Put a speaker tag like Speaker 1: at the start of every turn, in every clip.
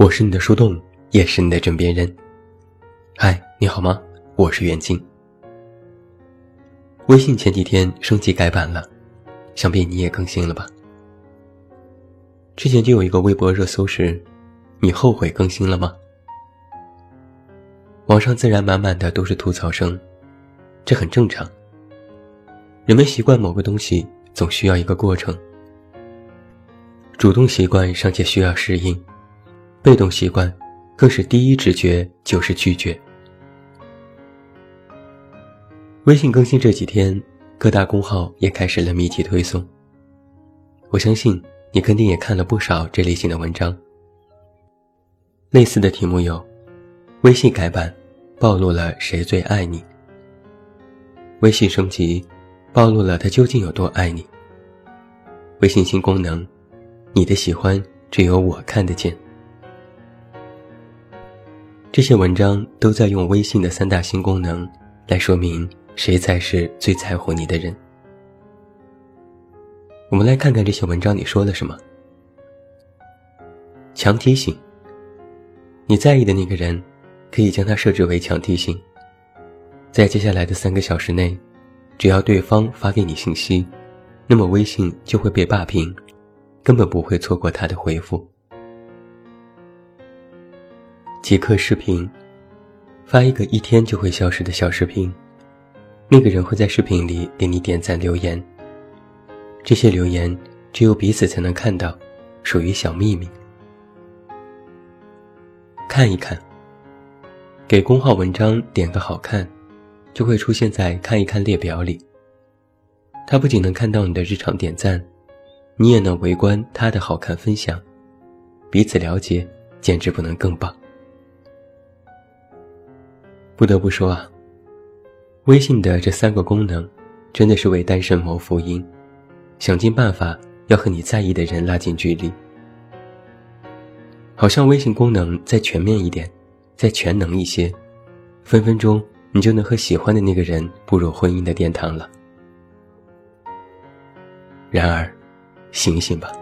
Speaker 1: 我是你的树洞，也是你的枕边人。嗨，你好吗？我是袁静。微信前几天升级改版了，想必你也更新了吧？之前就有一个微博热搜是：“你后悔更新了吗？”网上自然满满的都是吐槽声，这很正常。人们习惯某个东西，总需要一个过程。主动习惯尚且需要适应。被动习惯，更是第一直觉就是拒绝。微信更新这几天，各大公号也开始了密集推送。我相信你肯定也看了不少这类型的文章。类似的题目有：微信改版，暴露了谁最爱你；微信升级，暴露了他究竟有多爱你；微信新功能，你的喜欢只有我看得见。这些文章都在用微信的三大新功能来说明谁才是最在乎你的人。我们来看看这些文章里说了什么。强提醒：你在意的那个人，可以将它设置为强提醒，在接下来的三个小时内，只要对方发给你信息，那么微信就会被霸屏，根本不会错过他的回复。即刻视频，发一个一天就会消失的小视频，那个人会在视频里给你点赞留言。这些留言只有彼此才能看到，属于小秘密。看一看，给公号文章点个好看，就会出现在看一看列表里。他不仅能看到你的日常点赞，你也能围观他的好看分享，彼此了解，简直不能更棒。不得不说啊，微信的这三个功能，真的是为单身谋福音，想尽办法要和你在意的人拉近距离。好像微信功能再全面一点，再全能一些，分分钟你就能和喜欢的那个人步入婚姻的殿堂了。然而，醒醒吧，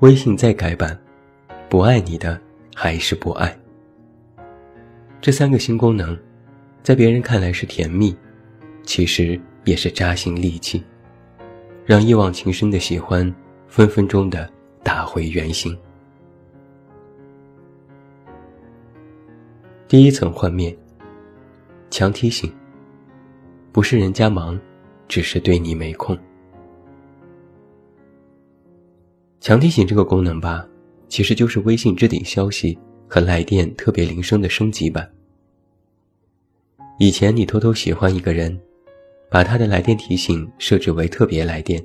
Speaker 1: 微信再改版，不爱你的还是不爱。这三个新功能，在别人看来是甜蜜，其实也是扎心利器，让一往情深的喜欢分分钟的打回原形。第一层幻灭，强提醒，不是人家忙，只是对你没空。强提醒这个功能吧，其实就是微信置顶消息。和来电特别铃声的升级版。以前你偷偷喜欢一个人，把他的来电提醒设置为特别来电，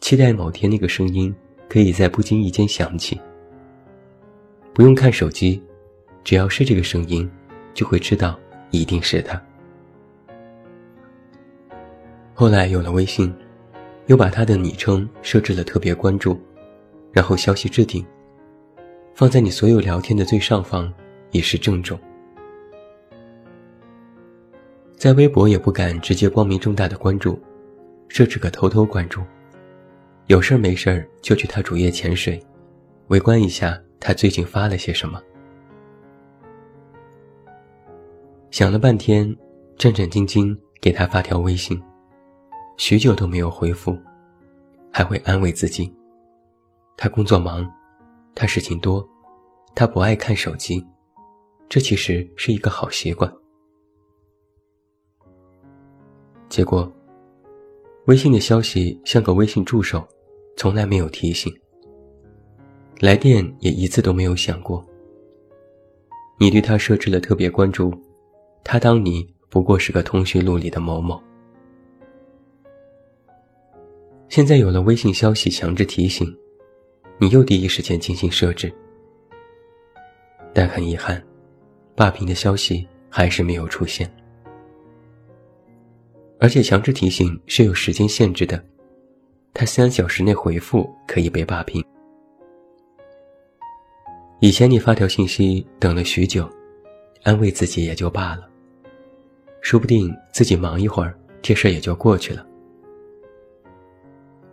Speaker 1: 期待某天那个声音可以在不经意间响起。不用看手机，只要是这个声音，就会知道一定是他。后来有了微信，又把他的昵称设置了特别关注，然后消息置顶。放在你所有聊天的最上方，以示郑重。在微博也不敢直接光明正大的关注，设置个偷偷关注，有事儿没事儿就去他主页潜水，围观一下他最近发了些什么。想了半天，战战兢兢给他发条微信，许久都没有回复，还会安慰自己，他工作忙。他事情多，他不爱看手机，这其实是一个好习惯。结果，微信的消息像个微信助手，从来没有提醒，来电也一次都没有响过。你对他设置了特别关注，他当你不过是个通讯录里的某某。现在有了微信消息强制提醒。你又第一时间进行设置，但很遗憾，霸屏的消息还是没有出现。而且强制提醒是有时间限制的，他三小时内回复可以被霸屏。以前你发条信息等了许久，安慰自己也就罢了，说不定自己忙一会儿，这事也就过去了。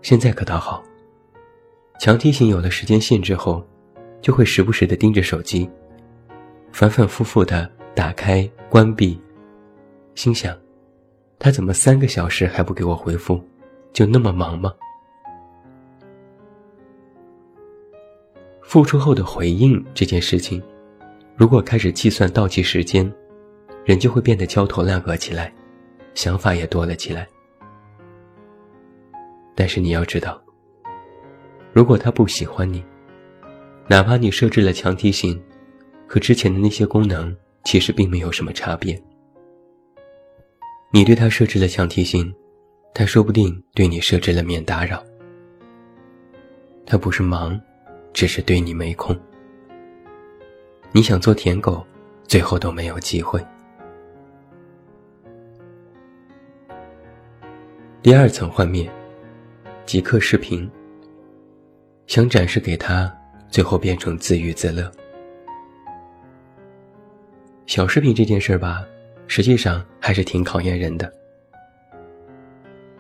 Speaker 1: 现在可倒好。强提醒有了时间限制后，就会时不时的盯着手机，反反复复的打开关闭，心想：他怎么三个小时还不给我回复？就那么忙吗？付出后的回应这件事情，如果开始计算倒计时间，人就会变得焦头烂额起来，想法也多了起来。但是你要知道，如果他不喜欢你，哪怕你设置了强提醒，和之前的那些功能其实并没有什么差别。你对他设置了强提醒，他说不定对你设置了免打扰。他不是忙，只是对你没空。你想做舔狗，最后都没有机会。第二层幻灭。即刻视频，想展示给他，最后变成自娱自乐。小视频这件事儿吧，实际上还是挺考验人的。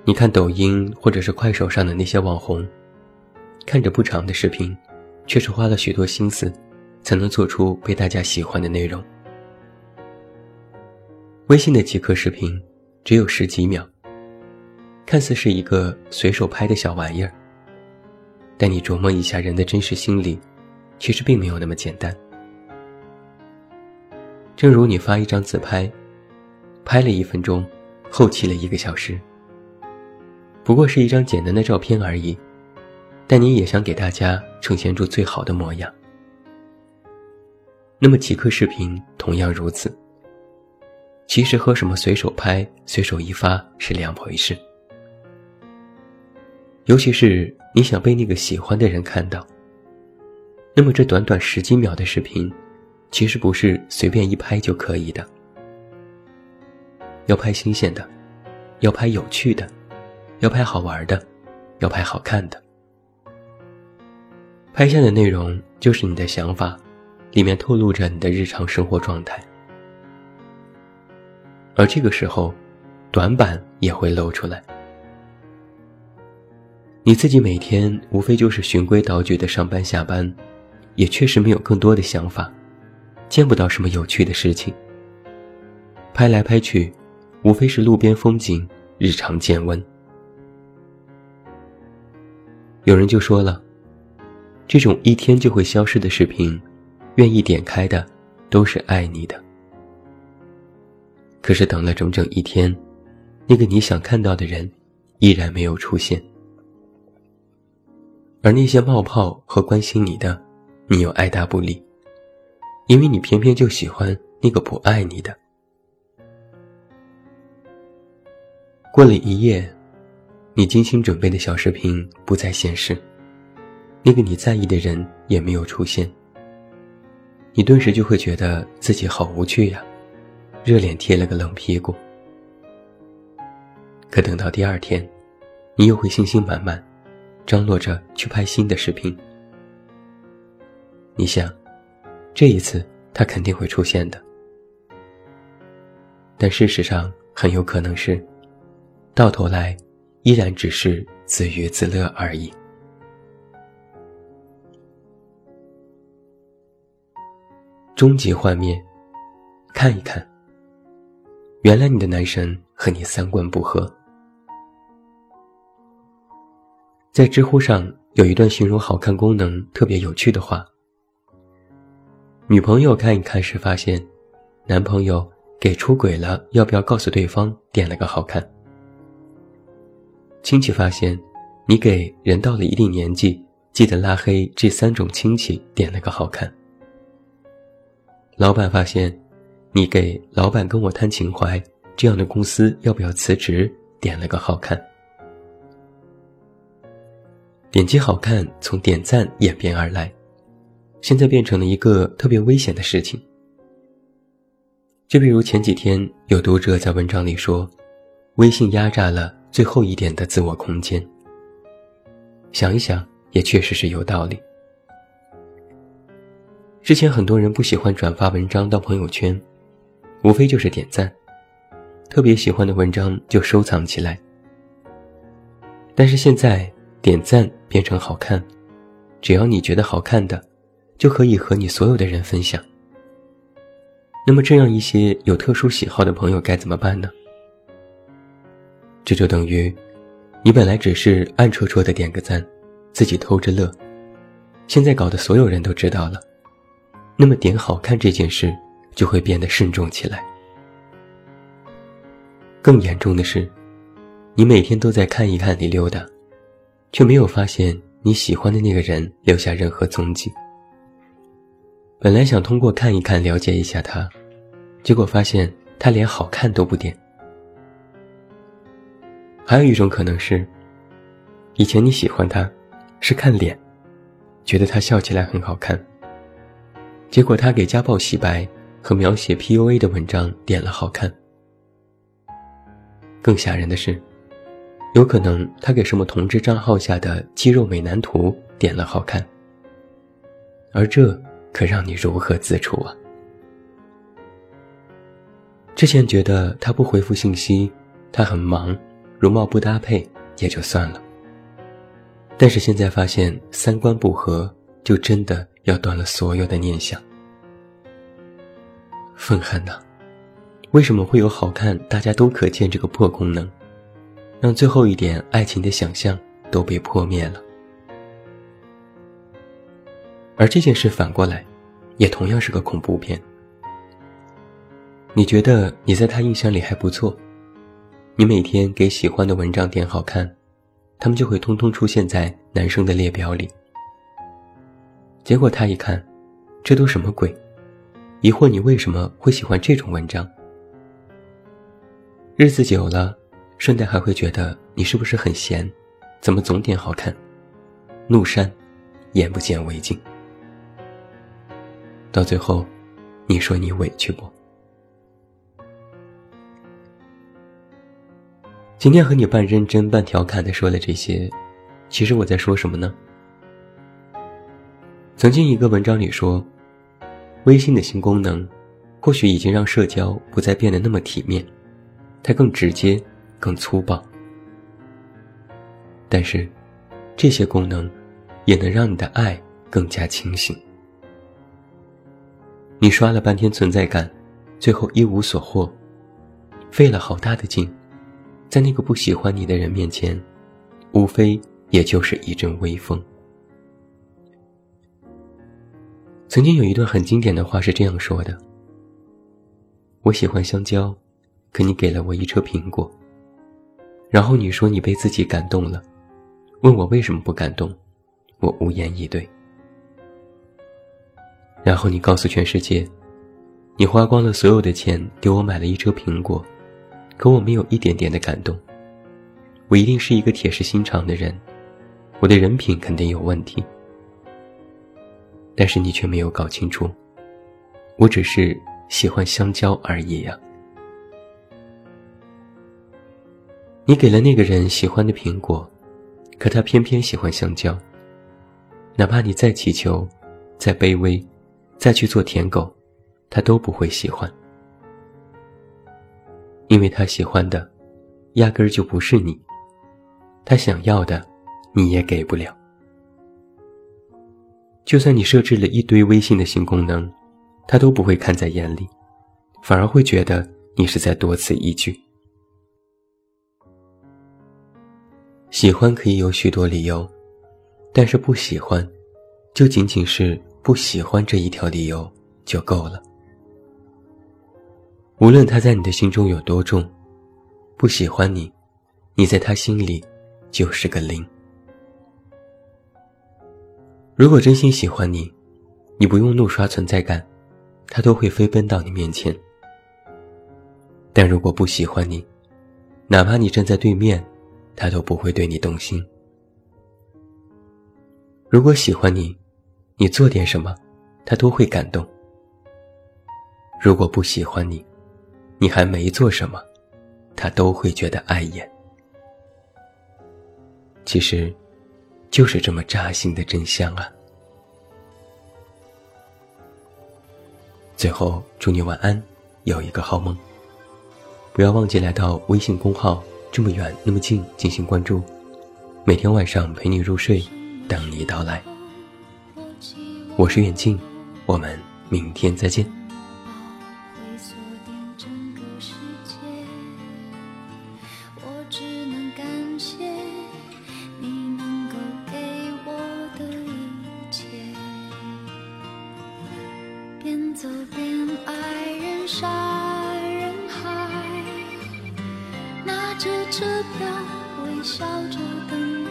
Speaker 1: 你看抖音或者是快手上的那些网红，看着不长的视频，却是花了许多心思，才能做出被大家喜欢的内容。微信的即刻视频，只有十几秒。看似是一个随手拍的小玩意儿，但你琢磨一下人的真实心理，其实并没有那么简单。正如你发一张自拍，拍了一分钟，后期了一个小时，不过是一张简单的照片而已，但你也想给大家呈现出最好的模样。那么即刻视频同样如此，其实和什么随手拍、随手一发是两回事。尤其是你想被那个喜欢的人看到，那么这短短十几秒的视频，其实不是随便一拍就可以的。要拍新鲜的，要拍有趣的，要拍好玩的，要拍好看的。拍下的内容就是你的想法，里面透露着你的日常生活状态。而这个时候，短板也会露出来。你自己每天无非就是循规蹈矩的上班下班，也确实没有更多的想法，见不到什么有趣的事情。拍来拍去，无非是路边风景、日常见闻。有人就说了，这种一天就会消失的视频，愿意点开的都是爱你的。可是等了整整一天，那个你想看到的人，依然没有出现。而那些冒泡和关心你的，你又爱答不理，因为你偏偏就喜欢那个不爱你的。过了一夜，你精心准备的小视频不再显示，那个你在意的人也没有出现，你顿时就会觉得自己好无趣呀，热脸贴了个冷屁股。可等到第二天，你又会信心满满。张罗着去拍新的视频，你想，这一次他肯定会出现的。但事实上，很有可能是，到头来，依然只是自娱自乐而已。终极幻灭，看一看，原来你的男神和你三观不合。在知乎上有一段形容好看功能特别有趣的话：女朋友看一看时发现，男朋友给出轨了要不要告诉对方点了个好看；亲戚发现你给人到了一定年纪记得拉黑这三种亲戚点了个好看；老板发现你给老板跟我谈情怀这样的公司要不要辞职点了个好看。点击好看从点赞演变而来，现在变成了一个特别危险的事情。就比如前几天有读者在文章里说，微信压榨了最后一点的自我空间。想一想，也确实是有道理。之前很多人不喜欢转发文章到朋友圈，无非就是点赞，特别喜欢的文章就收藏起来。但是现在点赞。变成好看，只要你觉得好看的，就可以和你所有的人分享。那么，这样一些有特殊喜好的朋友该怎么办呢？这就等于，你本来只是暗戳戳的点个赞，自己偷着乐，现在搞得所有人都知道了，那么点好看这件事就会变得慎重起来。更严重的是，你每天都在看一看里溜达，却没有发现你喜欢的那个人留下任何踪迹。本来想通过看一看了解一下他，结果发现他连好看都不点。还有一种可能是，以前你喜欢他，是看脸，觉得他笑起来很好看。结果他给家暴洗白和描写 PUA 的文章点了好看。更吓人的是，有可能他给什么同志账号下的肌肉美男图点了好看，而这可让你如何自处啊？之前觉得他不回复信息，他很忙，容貌不搭配也就算了，但是现在发现三观不合，就真的要断了所有的念想，愤恨呐！为什么会有好看大家都可见这个破功能，让最后一点爱情的想象都被破灭了？而这件事反过来，也同样是个恐怖片。你觉得你在他印象里还不错，你每天给喜欢的文章点好看，他们就会通通出现在男生的列表里。结果他一看，这都什么鬼？疑惑你为什么会喜欢这种文章？日子久了，顺带还会觉得你是不是很闲？怎么总点好看？怒删，眼不见为净。到最后，你说你委屈不？今天和你半认真半调侃的说了这些，其实我在说什么呢？曾经一个文章里说，微信的新功能，或许已经让社交不再变得那么体面。它更直接，更粗暴，但是这些功能也能让你的爱更加清醒。你刷了半天存在感，最后一无所获，费了好大的劲，在那个不喜欢你的人面前，无非也就是一阵微风。曾经有一段很经典的话是这样说的：“我喜欢香蕉。”可你给了我一车苹果，然后你说你被自己感动了，问我为什么不感动，我无言以对。然后你告诉全世界，你花光了所有的钱给我买了一车苹果，可我没有一点点的感动。我一定是一个铁石心肠的人，我的人品肯定有问题。但是你却没有搞清楚，我只是喜欢香蕉而已呀。你给了那个人喜欢的苹果，可他偏偏喜欢香蕉。哪怕你再祈求、再卑微、再去做舔狗，他都不会喜欢，因为他喜欢的，压根儿就不是你。他想要的，你也给不了。就算你设置了一堆微信的新功能，他都不会看在眼里，反而会觉得你是在多此一举。喜欢可以有许多理由，但是不喜欢，就仅仅是不喜欢这一条理由就够了。无论他在你的心中有多重，不喜欢你，你在他心里就是个零。如果真心喜欢你，你不用怒刷存在感，他都会飞奔到你面前。但如果不喜欢你，哪怕你站在对面。他都不会对你动心。如果喜欢你，你做点什么，他都会感动；如果不喜欢你，你还没做什么，他都会觉得碍眼。其实，就是这么扎心的真相啊！最后，祝你晚安，有一个好梦。不要忘记来到微信公号。这么远，那么近，进行关注。每天晚上陪你入睡，等你到来。我是远近，我们明天再见。
Speaker 2: 人山人海拿着车票微笑着等